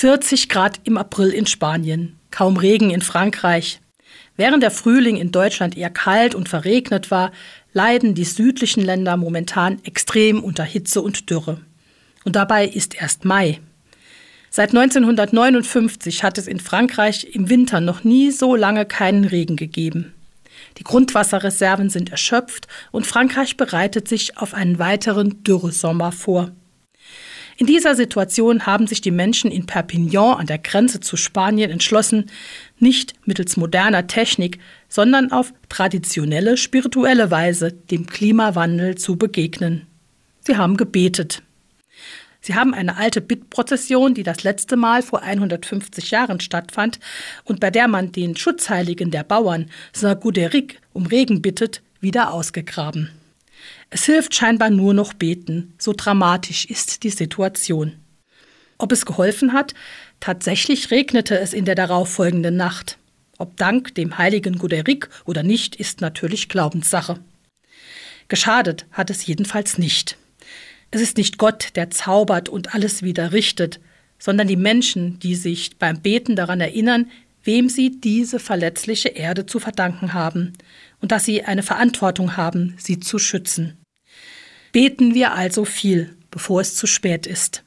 40 Grad im April in Spanien, kaum Regen in Frankreich. Während der Frühling in Deutschland eher kalt und verregnet war, leiden die südlichen Länder momentan extrem unter Hitze und Dürre. Und dabei ist erst Mai. Seit 1959 hat es in Frankreich im Winter noch nie so lange keinen Regen gegeben. Die Grundwasserreserven sind erschöpft und Frankreich bereitet sich auf einen weiteren Dürresommer vor. In dieser Situation haben sich die Menschen in Perpignan an der Grenze zu Spanien entschlossen, nicht mittels moderner Technik, sondern auf traditionelle, spirituelle Weise dem Klimawandel zu begegnen. Sie haben gebetet. Sie haben eine alte Bittprozession, die das letzte Mal vor 150 Jahren stattfand und bei der man den Schutzheiligen der Bauern, Saint Guderic, um Regen bittet, wieder ausgegraben. Es hilft scheinbar nur noch beten, so dramatisch ist die Situation. Ob es geholfen hat? Tatsächlich regnete es in der darauffolgenden Nacht. Ob dank dem heiligen Guderic oder nicht, ist natürlich Glaubenssache. Geschadet hat es jedenfalls nicht. Es ist nicht Gott, der zaubert und alles wieder richtet, sondern die Menschen, die sich beim Beten daran erinnern, wem sie diese verletzliche Erde zu verdanken haben und dass sie eine Verantwortung haben, sie zu schützen. Beten wir also viel, bevor es zu spät ist.